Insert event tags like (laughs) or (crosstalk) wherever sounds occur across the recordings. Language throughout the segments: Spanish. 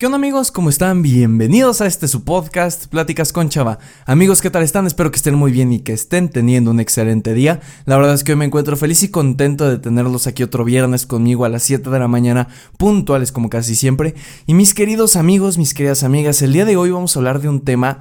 ¿Qué onda amigos? ¿Cómo están? Bienvenidos a este su podcast, Pláticas con Chava. Amigos, ¿qué tal están? Espero que estén muy bien y que estén teniendo un excelente día. La verdad es que hoy me encuentro feliz y contento de tenerlos aquí otro viernes conmigo a las 7 de la mañana, puntuales como casi siempre. Y mis queridos amigos, mis queridas amigas, el día de hoy vamos a hablar de un tema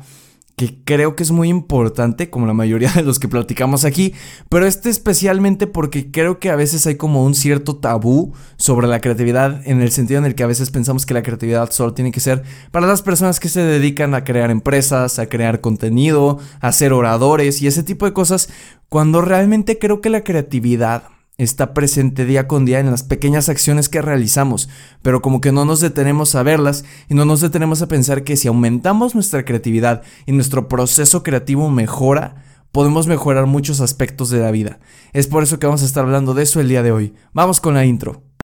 que creo que es muy importante, como la mayoría de los que platicamos aquí, pero este especialmente porque creo que a veces hay como un cierto tabú sobre la creatividad, en el sentido en el que a veces pensamos que la creatividad solo tiene que ser para las personas que se dedican a crear empresas, a crear contenido, a ser oradores y ese tipo de cosas, cuando realmente creo que la creatividad está presente día con día en las pequeñas acciones que realizamos, pero como que no nos detenemos a verlas y no nos detenemos a pensar que si aumentamos nuestra creatividad y nuestro proceso creativo mejora, podemos mejorar muchos aspectos de la vida. Es por eso que vamos a estar hablando de eso el día de hoy. Vamos con la intro.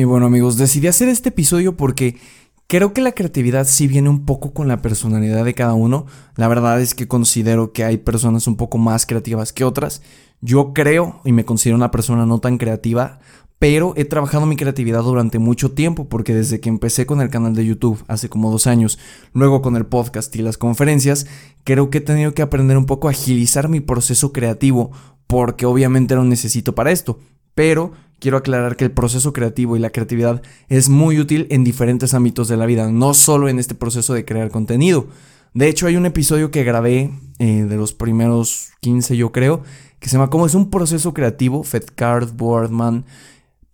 Y bueno amigos, decidí hacer este episodio porque creo que la creatividad sí viene un poco con la personalidad de cada uno. La verdad es que considero que hay personas un poco más creativas que otras. Yo creo y me considero una persona no tan creativa, pero he trabajado mi creatividad durante mucho tiempo porque desde que empecé con el canal de YouTube hace como dos años, luego con el podcast y las conferencias, creo que he tenido que aprender un poco a agilizar mi proceso creativo porque obviamente lo necesito para esto. Pero quiero aclarar que el proceso creativo y la creatividad es muy útil en diferentes ámbitos de la vida, no solo en este proceso de crear contenido. De hecho, hay un episodio que grabé eh, de los primeros 15, yo creo, que se llama ¿Cómo es un proceso creativo? Fed Boardman,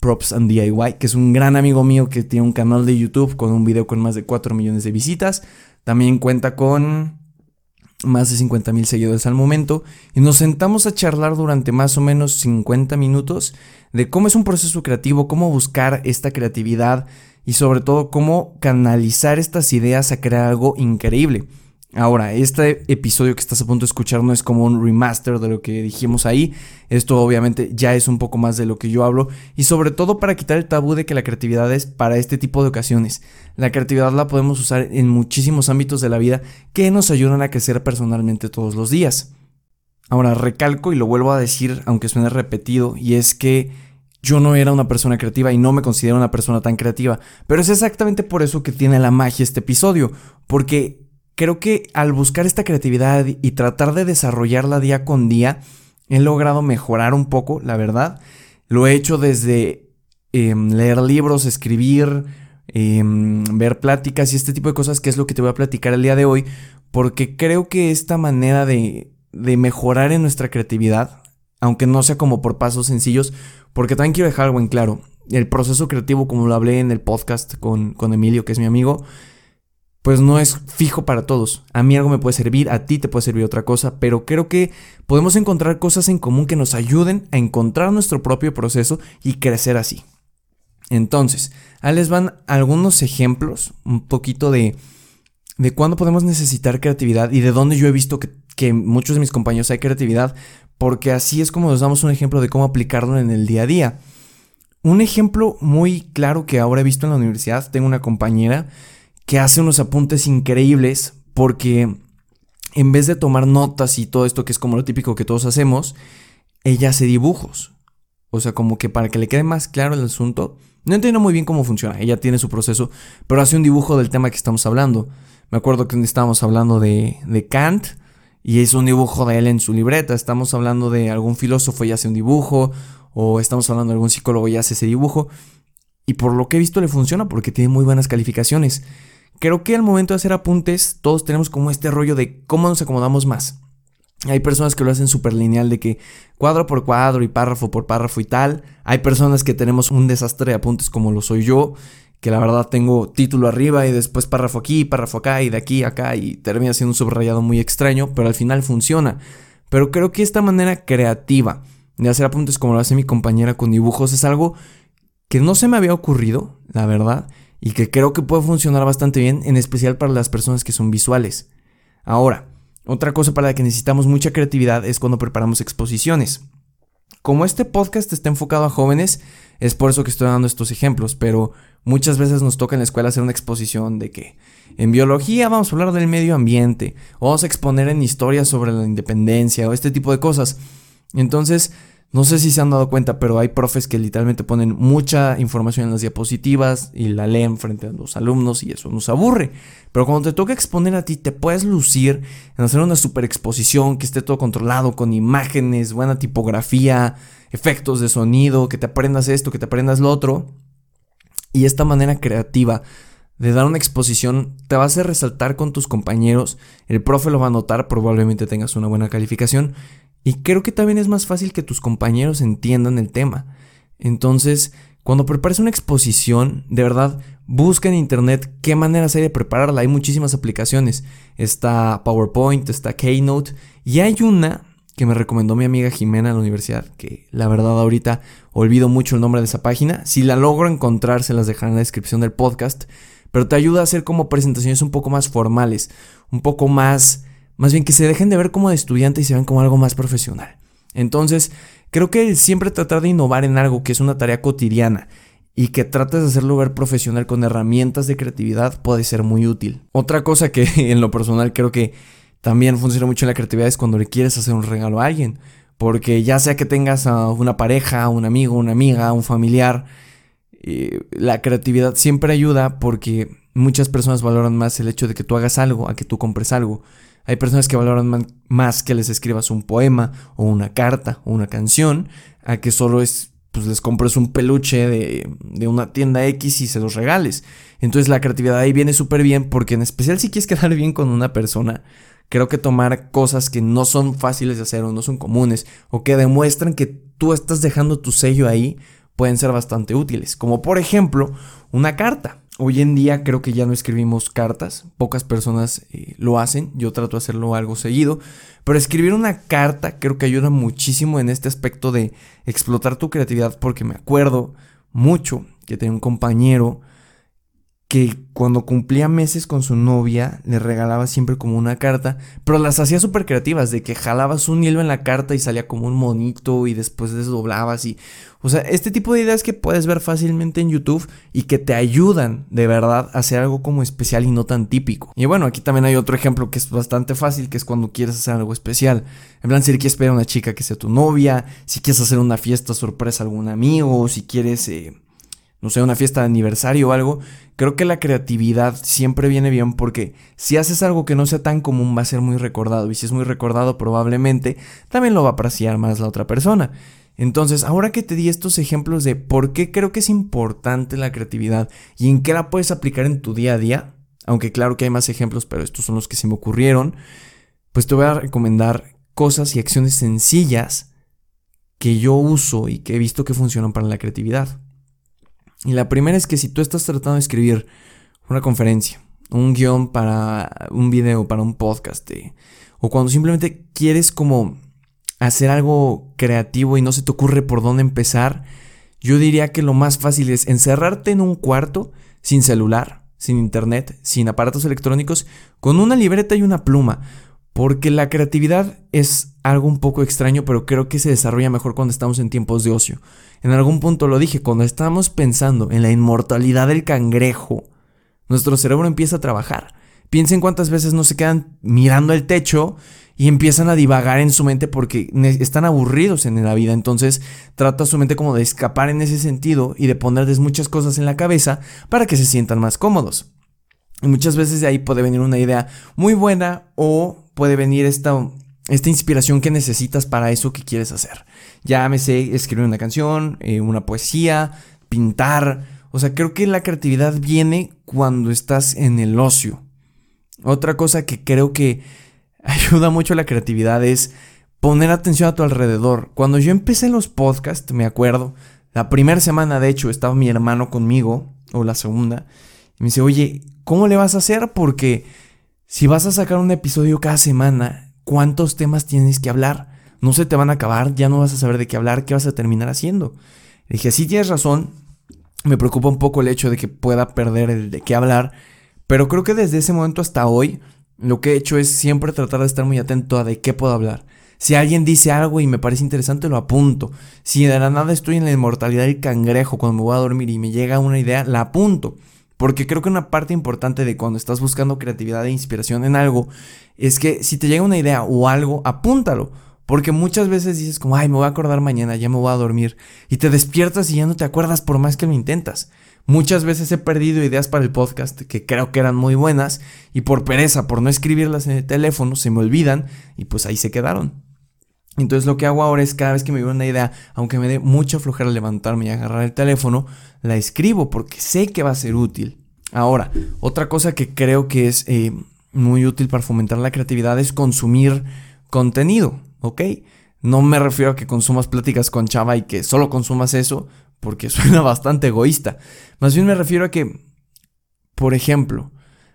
Props and DIY, que es un gran amigo mío que tiene un canal de YouTube con un video con más de 4 millones de visitas. También cuenta con más de 50 mil seguidores al momento. Y nos sentamos a charlar durante más o menos 50 minutos de cómo es un proceso creativo, cómo buscar esta creatividad y sobre todo cómo canalizar estas ideas a crear algo increíble. Ahora, este episodio que estás a punto de escuchar no es como un remaster de lo que dijimos ahí. Esto obviamente ya es un poco más de lo que yo hablo. Y sobre todo para quitar el tabú de que la creatividad es para este tipo de ocasiones. La creatividad la podemos usar en muchísimos ámbitos de la vida que nos ayudan a crecer personalmente todos los días. Ahora, recalco y lo vuelvo a decir, aunque suene repetido, y es que yo no era una persona creativa y no me considero una persona tan creativa. Pero es exactamente por eso que tiene la magia este episodio. Porque creo que al buscar esta creatividad y tratar de desarrollarla día con día, he logrado mejorar un poco, la verdad. Lo he hecho desde em, leer libros, escribir, em, ver pláticas y este tipo de cosas, que es lo que te voy a platicar el día de hoy, porque creo que esta manera de, de mejorar en nuestra creatividad, aunque no sea como por pasos sencillos, porque también quiero dejar algo en claro. El proceso creativo, como lo hablé en el podcast con, con Emilio, que es mi amigo, pues no es fijo para todos. A mí algo me puede servir, a ti te puede servir otra cosa, pero creo que podemos encontrar cosas en común que nos ayuden a encontrar nuestro propio proceso y crecer así. Entonces, ahí les van algunos ejemplos, un poquito de, de cuándo podemos necesitar creatividad y de dónde yo he visto que, que muchos de mis compañeros hay creatividad, porque así es como nos damos un ejemplo de cómo aplicarlo en el día a día. Un ejemplo muy claro que ahora he visto en la universidad, tengo una compañera que hace unos apuntes increíbles porque en vez de tomar notas y todo esto que es como lo típico que todos hacemos, ella hace dibujos. O sea, como que para que le quede más claro el asunto. No entiendo muy bien cómo funciona, ella tiene su proceso, pero hace un dibujo del tema que estamos hablando. Me acuerdo que estábamos hablando de, Kant y es un dibujo de él en su libreta. Estamos hablando de algún filósofo y hace un dibujo, o estamos hablando de algún psicólogo y hace ese dibujo. Y por lo que he visto le funciona porque tiene muy buenas calificaciones. Creo que al momento de hacer apuntes, todos tenemos como este rollo de cómo nos acomodamos más. Hay personas que lo hacen súper lineal, de que cuadro por cuadro y párrafo por párrafo y tal. Hay personas que tenemos un desastre de apuntes como lo soy yo, que la verdad tengo título arriba y después párrafo aquí, párrafo acá y de aquí a acá y termina siendo un subrayado muy extraño, pero al final funciona. Pero creo que esta manera creativa de hacer apuntes como lo hace mi compañera con dibujos es algo que no se me había ocurrido, la verdad, y que creo que puede funcionar bastante bien, en especial para las personas que son visuales. Ahora, otra cosa para la que necesitamos mucha creatividad es cuando preparamos exposiciones. Como este podcast está enfocado a jóvenes, es por eso que estoy dando estos ejemplos, pero muchas veces nos toca en la escuela hacer una exposición de que en biología vamos a hablar del medio ambiente, o vamos a exponer en historia sobre la independencia o este tipo de cosas. Entonces, no sé si se han dado cuenta, pero hay profes que literalmente ponen mucha información en las diapositivas y la leen frente a los alumnos y eso nos aburre. Pero cuando te toca exponer a ti, te puedes lucir en hacer una super exposición que esté todo controlado con imágenes, buena tipografía, efectos de sonido, que te aprendas esto, que te aprendas lo otro. Y esta manera creativa de dar una exposición te va a hacer resaltar con tus compañeros, el profe lo va a notar, probablemente tengas una buena calificación y creo que también es más fácil que tus compañeros entiendan el tema. Entonces, cuando prepares una exposición, de verdad, busca en internet qué maneras hay de prepararla. Hay muchísimas aplicaciones. Está PowerPoint, está Keynote. Y hay una que me recomendó mi amiga Jimena en la universidad, que la verdad ahorita olvido mucho el nombre de esa página. Si la logro encontrar, se las dejaré en la descripción del podcast. Pero te ayuda a hacer como presentaciones un poco más formales, un poco más más bien que se dejen de ver como de estudiante y se vean como algo más profesional. Entonces, creo que siempre tratar de innovar en algo que es una tarea cotidiana y que trates de hacerlo ver profesional con herramientas de creatividad puede ser muy útil. Otra cosa que (laughs) en lo personal creo que también funciona mucho en la creatividad es cuando le quieres hacer un regalo a alguien. Porque ya sea que tengas a una pareja, un amigo, una amiga, un familiar, eh, la creatividad siempre ayuda porque muchas personas valoran más el hecho de que tú hagas algo a que tú compres algo. Hay personas que valoran más que les escribas un poema o una carta o una canción a que solo es, pues les compres un peluche de, de una tienda X y se los regales. Entonces la creatividad ahí viene súper bien porque en especial si quieres (laughs) quedar bien con una persona, creo que tomar cosas que no son fáciles de hacer o no son comunes o que demuestran que tú estás dejando tu sello ahí pueden ser bastante útiles. Como por ejemplo una carta. Hoy en día creo que ya no escribimos cartas, pocas personas eh, lo hacen, yo trato de hacerlo algo seguido, pero escribir una carta creo que ayuda muchísimo en este aspecto de explotar tu creatividad porque me acuerdo mucho que tenía un compañero que cuando cumplía meses con su novia le regalaba siempre como una carta, pero las hacía súper creativas, de que jalabas un hilo en la carta y salía como un monito y después desdoblabas y... O sea, este tipo de ideas que puedes ver fácilmente en YouTube y que te ayudan de verdad a hacer algo como especial y no tan típico. Y bueno, aquí también hay otro ejemplo que es bastante fácil, que es cuando quieres hacer algo especial. En plan, si quieres pedir a una chica que sea tu novia, si quieres hacer una fiesta sorpresa a algún amigo, si quieres... Eh, no sé, una fiesta de aniversario o algo, creo que la creatividad siempre viene bien porque si haces algo que no sea tan común va a ser muy recordado y si es muy recordado probablemente también lo va a apreciar más la otra persona. Entonces, ahora que te di estos ejemplos de por qué creo que es importante la creatividad y en qué la puedes aplicar en tu día a día, aunque claro que hay más ejemplos, pero estos son los que se me ocurrieron, pues te voy a recomendar cosas y acciones sencillas que yo uso y que he visto que funcionan para la creatividad. Y la primera es que si tú estás tratando de escribir una conferencia, un guion para un video, para un podcast, eh, o cuando simplemente quieres como hacer algo creativo y no se te ocurre por dónde empezar, yo diría que lo más fácil es encerrarte en un cuarto sin celular, sin internet, sin aparatos electrónicos, con una libreta y una pluma. Porque la creatividad es algo un poco extraño, pero creo que se desarrolla mejor cuando estamos en tiempos de ocio. En algún punto lo dije, cuando estamos pensando en la inmortalidad del cangrejo, nuestro cerebro empieza a trabajar. Piensen cuántas veces no se quedan mirando el techo y empiezan a divagar en su mente porque están aburridos en la vida. Entonces trata su mente como de escapar en ese sentido y de ponerles muchas cosas en la cabeza para que se sientan más cómodos. Y muchas veces de ahí puede venir una idea muy buena o puede venir esta, esta inspiración que necesitas para eso que quieres hacer. Llámese escribir una canción, eh, una poesía, pintar. O sea, creo que la creatividad viene cuando estás en el ocio. Otra cosa que creo que (laughs) ayuda mucho a la creatividad es poner atención a tu alrededor. Cuando yo empecé los podcasts, me acuerdo, la primera semana de hecho estaba mi hermano conmigo, o la segunda, y me dice, oye, ¿cómo le vas a hacer? Porque si vas a sacar un episodio cada semana, ¿cuántos temas tienes que hablar? No se te van a acabar, ya no vas a saber de qué hablar, qué vas a terminar haciendo. Le dije, sí tienes razón, me preocupa un poco el hecho de que pueda perder el de qué hablar, pero creo que desde ese momento hasta hoy lo que he hecho es siempre tratar de estar muy atento a de qué puedo hablar. Si alguien dice algo y me parece interesante, lo apunto. Si de la nada estoy en la inmortalidad del cangrejo cuando me voy a dormir y me llega una idea, la apunto. Porque creo que una parte importante de cuando estás buscando creatividad e inspiración en algo es que si te llega una idea o algo, apúntalo. Porque muchas veces dices como, ay, me voy a acordar mañana, ya me voy a dormir. Y te despiertas y ya no te acuerdas por más que lo intentas. Muchas veces he perdido ideas para el podcast que creo que eran muy buenas y por pereza, por no escribirlas en el teléfono, se me olvidan y pues ahí se quedaron. Entonces lo que hago ahora es cada vez que me viene una idea, aunque me dé mucha flojera levantarme y agarrar el teléfono, la escribo porque sé que va a ser útil. Ahora, otra cosa que creo que es eh, muy útil para fomentar la creatividad es consumir contenido, ¿ok? No me refiero a que consumas pláticas con Chava y que solo consumas eso, porque (laughs) suena bastante egoísta. Más bien me refiero a que, por ejemplo,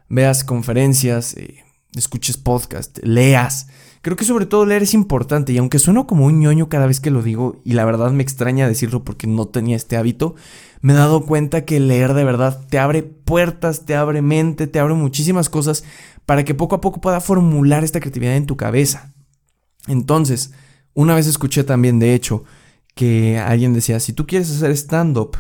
veas conferencias, eh, escuches podcast, leas. Creo que sobre todo leer es importante y aunque sueno como un ñoño cada vez que lo digo y la verdad me extraña decirlo porque no tenía este hábito, me he dado cuenta que leer de verdad te abre puertas, te abre mente, te abre muchísimas cosas para que poco a poco pueda formular esta creatividad en tu cabeza. Entonces, una vez escuché también, de hecho, que alguien decía, si tú quieres hacer stand-up,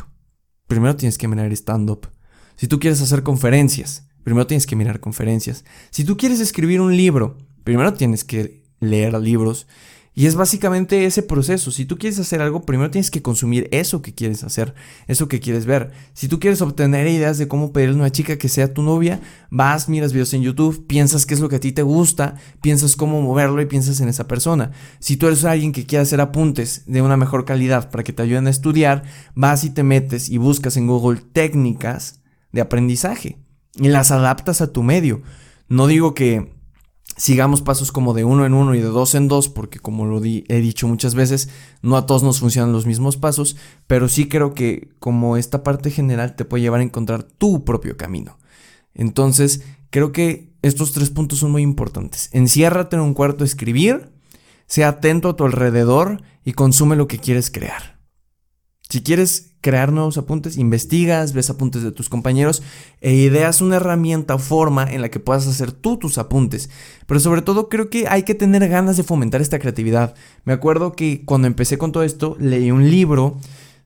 primero tienes que mirar stand-up. Si tú quieres hacer conferencias, primero tienes que mirar conferencias. Si tú quieres escribir un libro, primero tienes que leer libros. Y es básicamente ese proceso. Si tú quieres hacer algo, primero tienes que consumir eso que quieres hacer, eso que quieres ver. Si tú quieres obtener ideas de cómo pedirle a una chica que sea tu novia, vas, miras videos en YouTube, piensas qué es lo que a ti te gusta, piensas cómo moverlo y piensas en esa persona. Si tú eres alguien que quiere hacer apuntes de una mejor calidad para que te ayuden a estudiar, vas y te metes y buscas en Google técnicas de aprendizaje y las adaptas a tu medio. No digo que sigamos pasos como de uno en uno y de dos en dos, porque como lo he dicho muchas veces, no a todos nos funcionan los mismos pasos, pero sí creo que como esta parte general te puede llevar a encontrar tu propio camino. Entonces, creo que estos tres puntos son muy importantes. Enciérrate en un cuarto a escribir, sea atento a tu alrededor y consume lo que quieres crear. Si quieres crear nuevos apuntes, investigas, ves apuntes de tus compañeros e ideas una herramienta o forma en la que puedas hacer tú tus apuntes. Pero sobre todo creo que hay que tener ganas de fomentar esta creatividad. Me acuerdo que cuando empecé con todo esto leí un libro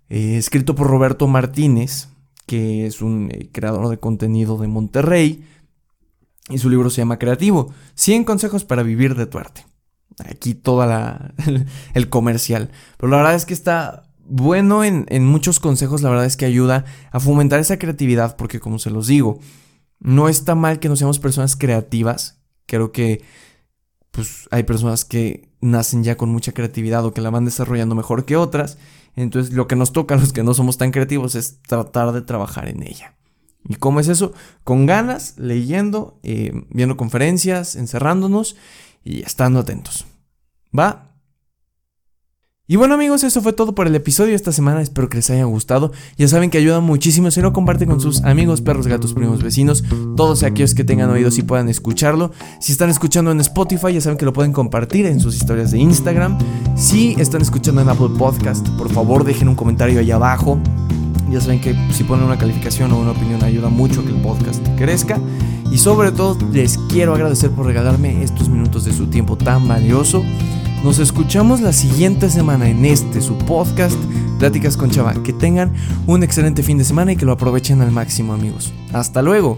eh, escrito por Roberto Martínez, que es un eh, creador de contenido de Monterrey, y su libro se llama Creativo, 100 consejos para vivir de tu arte. Aquí toda (laughs) el comercial. Pero la verdad es que está bueno en, muchos consejos, la verdad es que ayuda a fomentar esa creatividad, porque como se los digo, no está mal que no seamos personas creativas. Creo que pues hay personas que nacen ya con mucha creatividad o que la van desarrollando mejor que otras. Entonces lo que nos toca a los que no somos tan creativos es tratar de trabajar en ella. ¿Y cómo es eso? Con ganas, leyendo, eh, viendo conferencias, encerrándonos y estando atentos. ¿Va? Y bueno amigos, eso fue todo por el episodio de esta semana, espero que les haya gustado. Ya saben que ayuda muchísimo si lo comparten con sus amigos, perros, gatos, primos, vecinos, todos aquellos que tengan oídos y puedan escucharlo. Si están escuchando en Spotify, ya saben que lo pueden compartir en sus historias de Instagram. Si están escuchando en Apple Podcast, por favor dejen un comentario ahí abajo. Ya saben que si ponen una calificación o una opinión ayuda mucho a que el podcast crezca. Y sobre todo les quiero agradecer por regalarme estos minutos de su tiempo tan valioso. Nos escuchamos la siguiente semana en este, su podcast, Pláticas con Chava. Que tengan un excelente fin de semana y que lo aprovechen al máximo, amigos. Hasta luego.